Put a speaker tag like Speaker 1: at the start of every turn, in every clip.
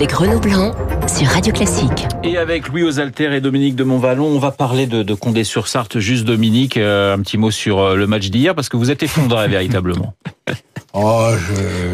Speaker 1: avec Renaud Blanc sur Radio Classique.
Speaker 2: Et avec Louis Osalter et Dominique de Montvalon, on va parler de, Condé-sur-Sarthe. Juste Dominique, euh, un petit mot sur euh, le match d'hier parce que vous êtes effondré véritablement.
Speaker 3: Oh,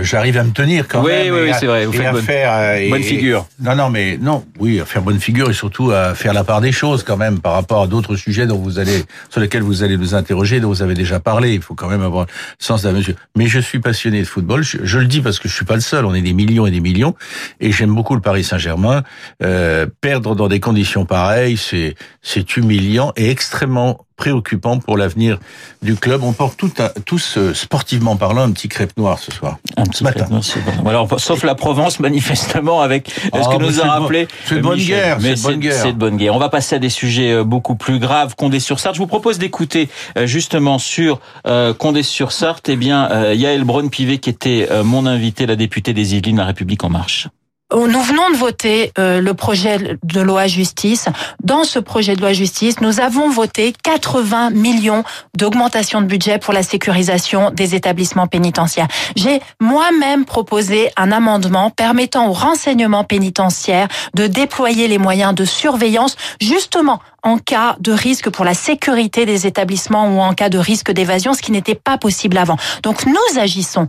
Speaker 3: j'arrive à me tenir quand
Speaker 2: oui,
Speaker 3: même.
Speaker 2: Oui, oui, c'est vrai. Vous faites bonne,
Speaker 3: faire,
Speaker 2: euh, bonne figure.
Speaker 3: non, non, mais non, oui, à faire bonne figure et surtout à faire la part des choses quand même par rapport à d'autres sujets dont vous allez, sur lesquels vous allez nous interroger, dont vous avez déjà parlé. Il faut quand même avoir le sens de la mesure. Mais je suis passionné de football. Je, je, le dis parce que je suis pas le seul. On est des millions et des millions et j'aime beaucoup le Paris Saint-Germain. Euh, perdre dans des conditions pareilles, c'est c'est humiliant et extrêmement préoccupant pour l'avenir du club. On porte tout un, tous, euh, sportivement parlant, un petit crêpe noir ce soir.
Speaker 2: Un petit matin. Noir. Alors, sauf la Provence, manifestement, avec oh, ce que nous a rappelé.
Speaker 3: C'est de bonne guerre.
Speaker 2: Mais
Speaker 3: c'est de,
Speaker 2: de bonne guerre. On va passer à des sujets euh, beaucoup plus graves. Condé-sur-Sarthe. Je vous propose d'écouter justement sur euh, Condé-sur-Sarthe, eh bien, euh, Yael Braun-Pivet, qui était euh, mon invité, la députée des Yvelines, La République en marche.
Speaker 4: Nous venons de voter euh, le projet de loi justice. Dans ce projet de loi justice, nous avons voté 80 millions d'augmentation de budget pour la sécurisation des établissements pénitentiaires. J'ai moi-même proposé un amendement permettant au renseignement pénitentiaire de déployer les moyens de surveillance justement en cas de risque pour la sécurité des établissements ou en cas de risque d'évasion, ce qui n'était pas possible avant. Donc nous agissons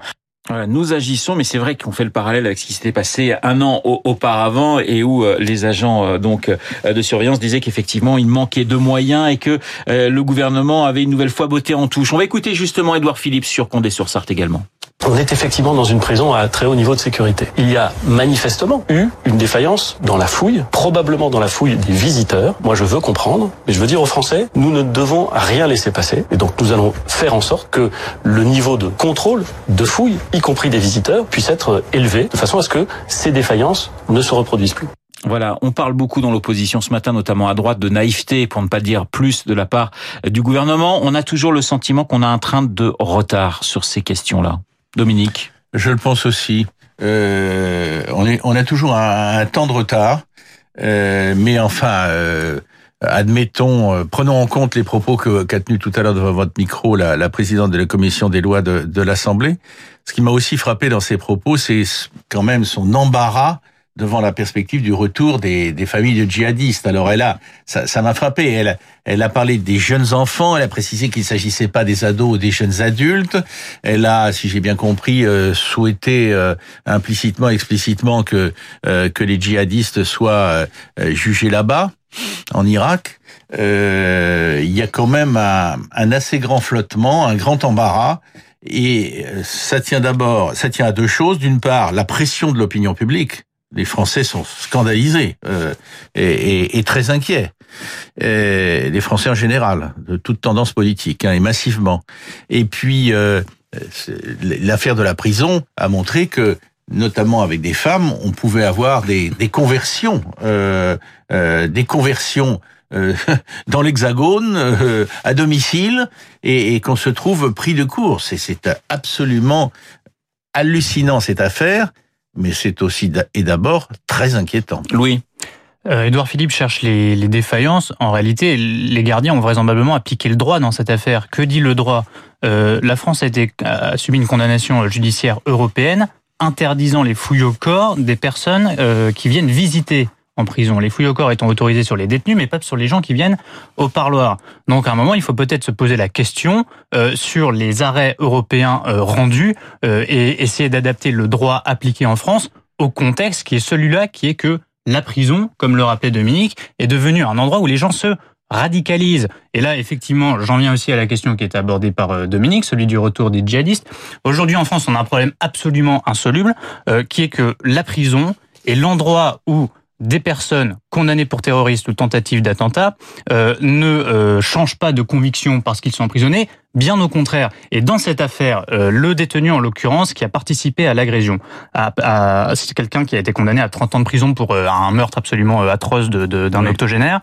Speaker 2: nous agissons, mais c'est vrai qu'on fait le parallèle avec ce qui s'était passé un an auparavant et où euh, les agents euh, donc euh, de surveillance disaient qu'effectivement il manquait de moyens et que le gouvernement avait une nouvelle fois botté en touche. On va écouter justement Édouard Philippe sur Condé-sur-Sarthe également.
Speaker 5: On est effectivement dans une prison à très haut niveau de sécurité. Il y a manifestement eu une défaillance dans la fouille, probablement dans la fouille des visiteurs. Moi, je veux comprendre, mais je veux dire aux Français, nous ne devons rien laisser passer. Et donc, nous allons faire en sorte que le niveau de contrôle, de fouille, y compris des visiteurs, puisse être élevé, de façon à ce que ces défaillances ne se reproduisent plus.
Speaker 2: Voilà, on parle beaucoup dans l'opposition ce matin, notamment à droite, de naïveté, pour ne pas dire plus, de la part du gouvernement. On a toujours le sentiment qu'on a un train de retard sur ces questions-là. Dominique
Speaker 3: Je le pense aussi. Euh, on, est, on a toujours un, temps de retard, euh, mais enfin, euh, admettons, euh, prenons en compte les propos que qu'a tenu tout à l'heure devant votre micro la, la, présidente de la commission des lois de, de l'Assemblée. Ce qui m'a aussi frappé dans ses propos, c'est quand même son embarras devant la perspective du retour des, des familles de djihadistes. Alors elle a, ça m'a frappé. Elle, elle a parlé des jeunes enfants. Elle a précisé qu'il ne s'agissait pas des ados ou des jeunes adultes. Elle a, si j'ai bien compris, euh, souhaité euh, implicitement, explicitement que euh, que les djihadistes soient euh, jugés là-bas, en Irak. Il y a quand même un, un assez grand flottement, un grand embarras. Et ça tient d'abord, ça tient à deux choses. D'une part, la pression de l'opinion publique les Français sont scandalisés euh, et, et, et, très inquiets. Et les Français en général, de toute tendance politique, hein, et massivement. Et puis, euh, l'affaire de la prison a montré que, notamment avec des femmes, on pouvait avoir des, des conversions, euh, euh des conversions euh, dans l'Hexagone, euh, à domicile, et, et qu'on se trouve pris de court. C'est absolument hallucinant cette affaire mais c'est aussi et d'abord très inquiétant.
Speaker 2: Louis
Speaker 6: euh, Édouard Philippe cherche les, défaillances. En réalité, les gardiens ont vraisemblablement appliqué le droit dans cette affaire. Que dit le droit? Euh, La France a subi une condamnation judiciaire européenne interdisant les fouilles au corps des personnes euh, qui viennent visiter en prison. Les fouilles au corps étant autorisées sur les détenus, mais pas sur les gens qui viennent au parloir. Donc à un moment, il faut peut-être se poser la question euh, sur les arrêts européens euh, rendus euh, et essayer d'adapter le droit appliqué en France au contexte qui est celui-là, qui est que la prison, comme le rappelait Dominique, est devenue un endroit où les gens se radicalisent. Et là, effectivement, j'en viens aussi à la question qui est abordée par Dominique, celui du retour des djihadistes. Aujourd'hui, en France, on a un problème absolument insoluble, qui est que la prison est l'endroit où des personnes condamnés pour terrorisme ou tentative d'attentat euh, ne euh, changent pas de conviction parce qu'ils sont emprisonnés, bien au contraire. Et dans cette affaire, euh, le détenu en l'occurrence qui a participé à l'agression, c'est quelqu'un qui a été condamné à 30 ans de prison pour euh, un meurtre absolument euh, atroce d'un de, d'un octogénaire,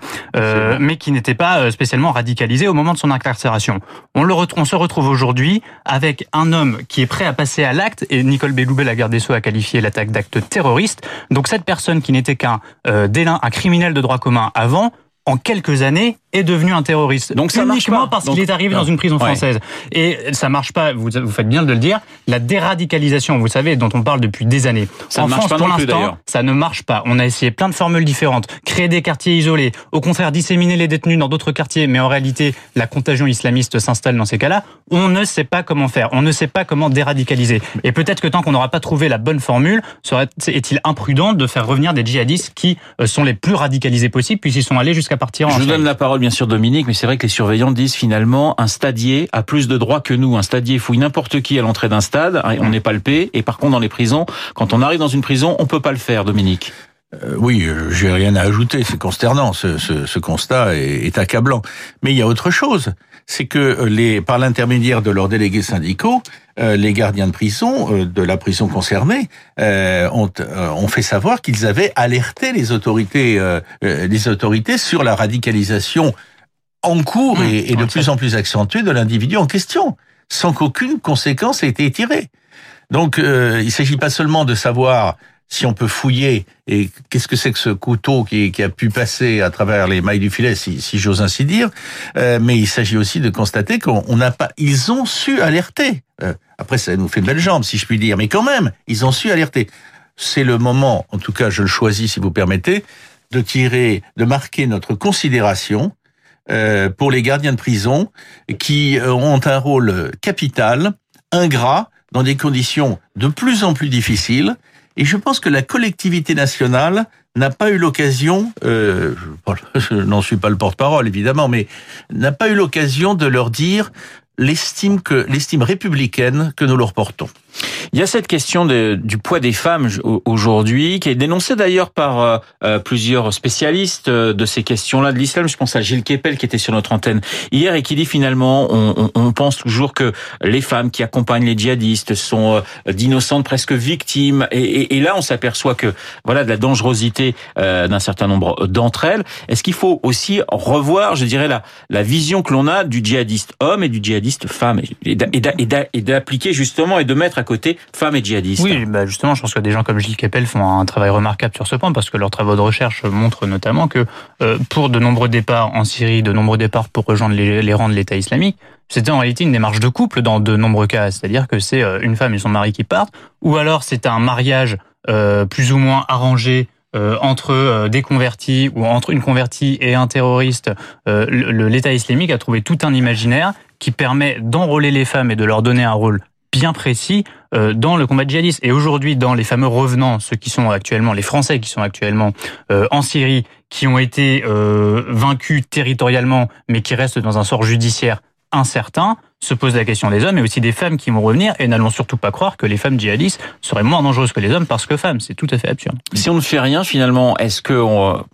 Speaker 6: mais qui n'était pas spécialement radicalisé au moment de son incarcération. On, le retrouve, on se retrouve aujourd'hui avec un homme qui est prêt à passer à l'acte, et Nicole Belloubet, la garde des Sceaux, a qualifié l'attaque d'acte terroriste. Donc cette personne qui n'était qu'un euh, un criminel de droit commun avant, en quelques années, est devenu un terroriste.
Speaker 2: Donc ça
Speaker 6: uniquement parce qu'il est arrivé dans une prison française. Et ça marche pas. Vous, vous faites bien de le dire. La déradicalisation, vous savez, dont on parle depuis des années.
Speaker 2: Ça
Speaker 6: en
Speaker 2: ne marche
Speaker 6: France,
Speaker 2: pas
Speaker 6: pour l'instant, ça ne marche pas. On a essayé plein de formules différentes. Créer des quartiers isolés. Au contraire, disséminer les détenus dans d'autres quartiers. Mais en réalité, la contagion islamiste s'installe dans ces cas-là. On ne sait pas comment faire. On ne sait pas comment déradicaliser. Et peut-être que tant qu'on n'aura pas trouvé la bonne formule, serait- est-il imprudent de faire revenir des djihadistes qui euh, sont les plus radicalisés possibles, puisqu'ils sont allés jusqu'à partir en
Speaker 2: Je vous donne la parole, bien sûr, Dominique, mais c'est vrai que les surveillants disent finalement un stadier a plus de droits que nous. Un stadier fouille n'importe qui à l'entrée d'un stade, hein, on n'est pas le palpé, et par contre, dans les prisons, quand on arrive dans une prison, on peut pas le faire, Dominique.
Speaker 3: Euh, oui, euh, j'ai rien à ajouter. C'est consternant. Ce, ce- ce constat est, est accablant. Mais il y a autre chose. C'est que euh, les, par l'intermédiaire de leurs délégués syndicaux, euh, les gardiens de prison euh, de la prison concernée euh, ont, euh, ont fait savoir qu'ils avaient alerté les autorités, euh, les autorités sur la radicalisation en cours
Speaker 6: Mmh,
Speaker 3: et, et de plus en plus accentuée de l'individu en question, sans qu'aucune conséquence ait été tirée. Donc, euh, il s'agit pas seulement de savoir si on peut fouiller et qu'est-ce que c'est que ce couteau qui, a pu passer à travers les mailles du filet, si, j'ose ainsi dire, euh, mais il s'agit aussi de constater qu'on on n'a pas, ils ont su alerter. Euh, après, ça nous fait belle jambe, si je puis dire, mais quand même, ils ont su alerter. C'est le moment, en tout cas, je le choisis, si vous permettez, de tirer, de marquer notre considération euh, pour les gardiens de prison qui ont un rôle capital, ingrat, dans des conditions de plus en plus difficiles. Et je pense que la collectivité nationale n'a pas eu l'occasion, euh, je, je n'en suis pas le porte-parole évidemment, mais n'a pas eu l'occasion de leur dire l'estime que l'estime républicaine que nous leur portons.
Speaker 2: Il y a cette question de- du poids des femmes au- aujourd'hui, qui est dénoncée d'ailleurs par euh, euh, plusieurs spécialistes euh, de ces questions-là de l'islam. Je pense à Gilles Kepel qui était sur notre antenne hier et qui dit finalement, on, on- on pense toujours que les femmes qui accompagnent les djihadistes sont euh, d'innocentes presque victimes. Et, et- et là, on s'aperçoit que voilà de la dangerosité euh, d'un certain nombre d'entre elles. Est-ce qu'il faut aussi revoir, je dirais, la, la vision que l'on a du djihadiste homme et du djihadiste femme et d'a- et d'a- et d'a- et d'appliquer justement et de mettre à côté femmes et djihadistes
Speaker 6: Oui, bah justement, je pense que des gens comme Gilles Kepel font un travail remarquable sur ce point parce que leurs travaux de recherche montrent notamment que euh, pour de nombreux départs en Syrie, de nombreux départs pour rejoindre les, rangs de l'État islamique, c'était en réalité une démarche de couple dans de nombreux cas. C'est-à-dire que c'est euh, une femme et son mari qui partent, ou alors c'est un mariage euh, plus ou moins arrangé entre des convertis ou entre une convertie et un terroriste. L'État islamique a trouvé tout un imaginaire qui permet d'enrôler les femmes et de leur donner un rôle bien précis euh, dans le combat djihadiste. Et aujourd'hui, dans les fameux revenants, ceux qui sont actuellement, les Français qui sont actuellement euh, en Syrie, qui ont été euh, vaincus territorialement, mais qui restent dans un sort judiciaire incertain, se pose la question des hommes et aussi des femmes qui vont revenir. Et n'allons surtout pas croire que les femmes djihadistes seraient moins dangereuses que les hommes parce que femmes. C'est tout à fait absurde.
Speaker 2: Si on ne fait rien, finalement, est-ce que on,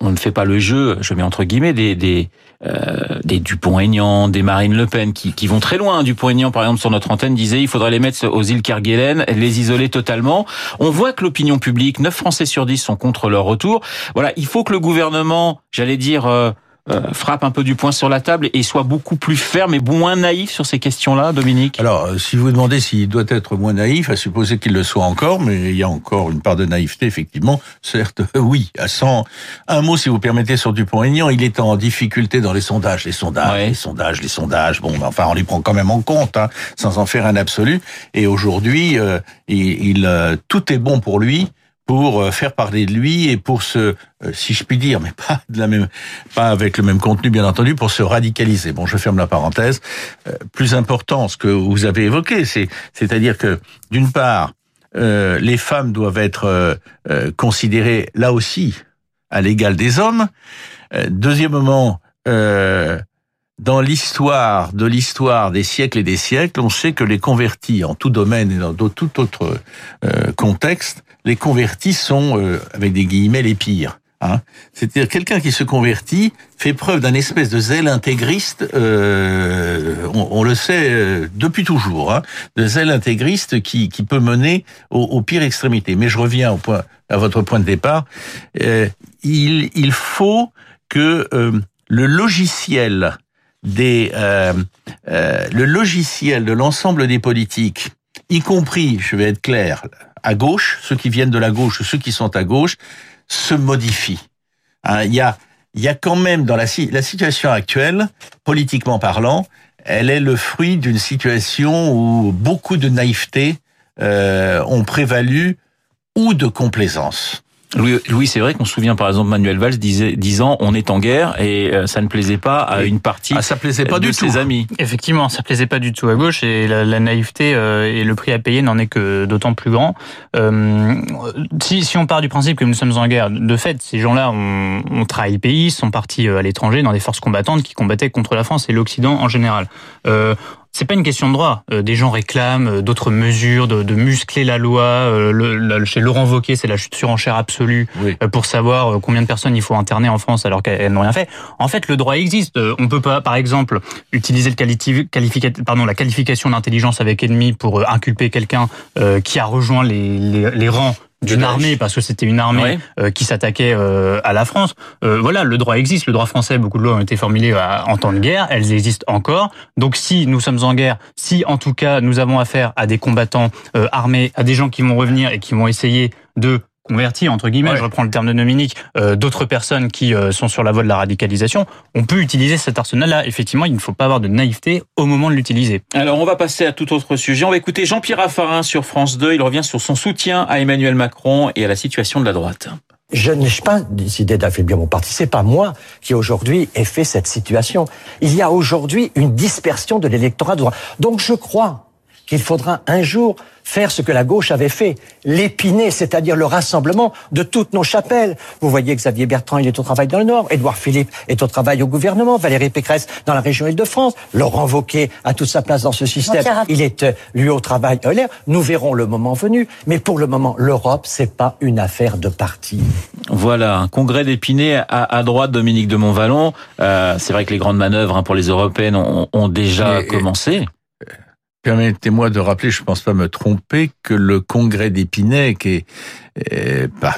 Speaker 2: on ne fait pas le jeu, je mets entre guillemets, des des, euh, des Dupont-Aignan, des Marine Le Pen, qui, qui vont très loin. Dupont-Aignan, par exemple, sur notre antenne, disait il faudrait les mettre aux îles Kerguelen, les isoler totalement. On voit que l'opinion publique, 9 Français sur 10 sont contre leur retour. Voilà, il faut que le gouvernement, j'allais dire... euh, euh, frappe un peu du poing sur la table et soit beaucoup plus ferme et moins naïf sur ces questions-là, Dominique?
Speaker 3: Alors, euh, si vous demandez s'il doit être moins naïf, à supposer qu'il le soit encore, mais il y a encore une part de naïveté, effectivement. Certes, oui, à 100. Un mot, si vous permettez, sur Dupont-Aignan, il est en difficulté dans les sondages. Les sondages,
Speaker 2: Ouais.
Speaker 3: les sondages, les sondages. Bon, ben, enfin, on les prend quand même en compte, hein, sans en faire un absolu. Et aujourd'hui, euh, il, il, euh, tout est bon pour lui pour euh, faire parler de lui et pour se, euh, si je puis dire, mais pas de la même, pas avec le même contenu bien entendu, pour se radicaliser. Bon, je ferme la parenthèse. Euh, plus important, ce que vous avez évoqué, c'est, c'est-à-dire que d'une part, euh, les femmes doivent être euh, considérées là aussi à l'égal des hommes. Deuxièmement, dans l'histoire de l'histoire des siècles et des siècles, on sait que les convertis en tout domaine et dans tout autre contexte, les convertis sont, euh, avec des guillemets, les pires. Hein. C'est-à-dire quelqu'un qui se convertit fait preuve d'un espèce de zèle intégriste, euh, on, le sait euh, depuis toujours, hein, de zèle intégriste qui, qui peut mener aux, pires extrémités. Mais je reviens au point, à votre point de départ. Euh, il, il faut que euh, le logiciel des euh, le logiciel de l'ensemble des politiques, y compris, je vais être clair, à gauche, ceux qui viennent de la gauche, ceux qui sont à gauche, se modifient. Hein, il y a il y a quand même dans la, la situation actuelle, politiquement parlant, elle est le fruit d'une situation où beaucoup de naïveté euh, ont prévalu ou de complaisance.
Speaker 2: Louis, c'est vrai qu'on se souvient par exemple Manuel Valls disait, disant on est en guerre et euh, ça ne plaisait pas à une partie
Speaker 3: ah, ça plaisait pas
Speaker 2: de
Speaker 3: du
Speaker 2: ses
Speaker 3: tout.
Speaker 2: amis.
Speaker 6: Effectivement, ça plaisait pas du tout à gauche et la, la naïveté euh, et le prix à payer n'en est que d'autant plus grand. Euh, si, si on part du principe que nous sommes en guerre, de fait, ces gens-là ont, ont trahi le pays, sont partis à l'étranger dans des forces combattantes qui combattaient contre la France et l'Occident en général. Euh, c'est pas une question de droit. Euh, des gens réclament euh, d'autres mesures, de, de, muscler la loi. Euh, le, chez Laurent Wauquiez, c'est la surenchère absolue
Speaker 3: oui.
Speaker 6: pour savoir combien de personnes il faut interner en France alors qu'elles n'ont rien fait. En fait, le droit existe. On peut pas, par exemple, utiliser le pardon, la qualification d'intelligence avec ennemi pour inculper quelqu'un qui a rejoint les, les, les rangs d'une armée parce que c'était une armée
Speaker 2: ouais.
Speaker 6: euh, qui s'attaquait euh, à la France. Euh, voilà, le droit existe, le droit français, beaucoup de lois ont été formulées en temps de guerre, elles existent encore. Donc si nous sommes en guerre, si en tout cas nous avons affaire à des combattants armés, à des gens qui vont revenir et qui vont essayer de convertis entre guillemets, ouais. je reprends le terme de Dominique, euh, d'autres personnes qui euh, sont sur la voie de la radicalisation, on peut utiliser cet arsenal-là. Effectivement, il ne faut pas avoir de naïveté au moment de l'utiliser.
Speaker 2: Alors, on va passer à tout autre sujet. On va écouter Jean-Pierre Raffarin sur France 2. Il revient sur son soutien à Emmanuel Macron et à la situation de la droite.
Speaker 7: Je n'ai pas décidé d'affaiblir mon parti. C'est pas moi qui aujourd'hui ai fait cette situation. Il y a aujourd'hui une dispersion de l'électorat de droite. Donc je crois qu'il faudra un jour faire ce que la gauche avait fait, l'épiner, c'est-à-dire le rassemblement de toutes nos chapelles. Vous voyez Xavier Bertrand, il est au travail dans le Nord, Édouard Philippe est au travail au gouvernement, Valérie Pécresse dans la région Île-de-France, Laurent Wauquiez a toute sa place dans ce système, il est euh, lui au travail à l'air. Nous verrons le moment venu, mais pour le moment, l'Europe, c'est pas une affaire de parti.
Speaker 2: Voilà, un congrès d'Épinay à, à, droite, Dominique de Montvalon. Euh, c'est vrai que les grandes manœuvres hein, pour les européennes ont, ont déjà commencé.
Speaker 3: Permettez-moi de rappeler, je ne pense pas me tromper, que le congrès d'Épinay, qui est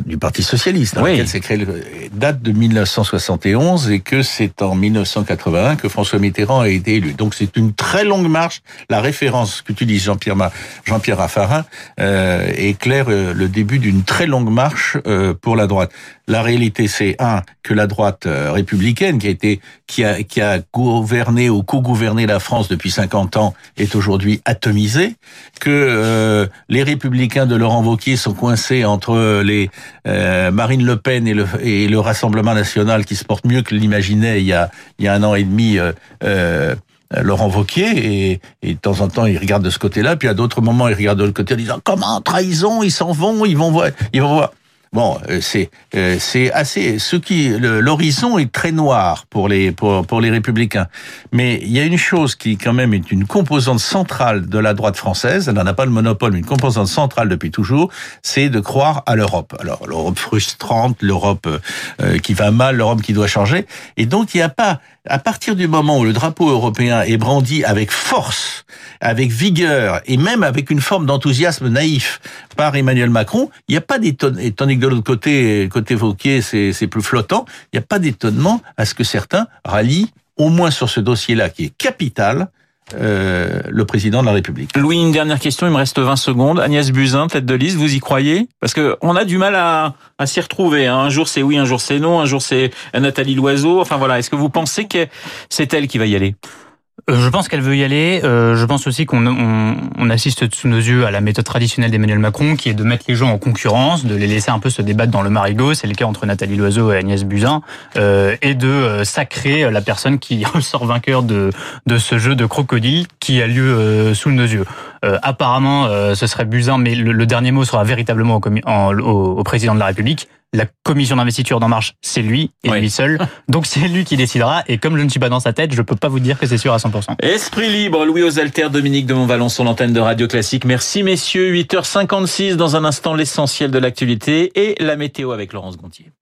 Speaker 3: du Parti socialiste, dans
Speaker 2: oui.
Speaker 3: lequel s'est créé, le, date de 1971 et que c'est en 1981 que François Mitterrand a été élu. Donc c'est une très longue marche. La référence qu'utilise Jean-Pierre Jean-Pierre Raffarin euh, éclaire euh, le début d'une très longue marche euh, pour la droite. La réalité, c'est un que la droite euh, républicaine, qui a été, qui a, qui a gouverné ou co-gouverné la France depuis 50 ans, est aujourd'hui atomisée. Que euh, les républicains de Laurent Wauquiez sont coincés entre les euh, Marine Le Pen et le, Rassemblement national, qui se porte mieux que l'imaginait il y a, un an et demi. Euh, Laurent Vauquier et, et, de temps en temps il regarde de ce côté-là, puis à d'autres moments il regarde de l'autre côté en disant comment trahison, ils s'en vont, ils vont voir, ils vont voir. Bon, c'est c'est assez ce qui l'horizon est très noir pour les pour pour les républicains. Mais il y a une chose qui quand même est une composante centrale de la droite française, elle n'en a pas le monopole, mais une composante centrale depuis toujours, c'est de croire à l'Europe. Alors l'Europe frustrante, l'Europe euh, qui va mal, l'Europe qui doit changer et donc il n'y a pas à partir du moment où le drapeau européen est brandi avec force, avec vigueur et même avec une forme d'enthousiasme naïf par Emmanuel Macron, il n'y a pas d'étonnement, de l'autre côté, côté Vauquier, c'est plus flottant, il n'y a pas d'étonnement à ce que certains rallient, au moins sur ce dossier-là qui est capital, euh, le président de la République.
Speaker 2: Louis, une dernière question, il me reste 20 secondes. Agnès Buzyn, tête de liste, vous y croyez? Parce que on a du mal à, s'y retrouver. Hein. Un jour c'est oui, un jour c'est non, un jour c'est Nathalie Loiseau. Enfin voilà, est-ce que vous pensez que c'est elle qui va y aller?
Speaker 6: Je pense qu'elle veut y aller. Euh, je pense aussi qu'on on, assiste sous nos yeux à la méthode traditionnelle d'Emmanuel Macron, qui est de mettre les gens en concurrence, de les laisser un peu se débattre dans le marigot. C'est le cas entre Nathalie Loiseau et Agnès Buzyn, euh, et de sacrer la personne qui ressort vainqueur de de ce jeu de crocodile qui a lieu sous nos yeux. apparemment, ce serait Buzyn, mais le, dernier mot sera véritablement au, en, au, au président de la République la commission d'investiture d'En Marche, c'est lui et oui. lui seul. Donc c'est lui qui décidera. Et comme je ne suis pas dans sa tête, je peux pas vous dire que c'est sûr à 100%.
Speaker 2: Esprit libre, Louis Osalter, Dominique de Montvalon sur l'antenne de Radio Classique. Merci messieurs. 8h56 dans un instant l'essentiel de l'actualité et la météo avec Laurence Gontier.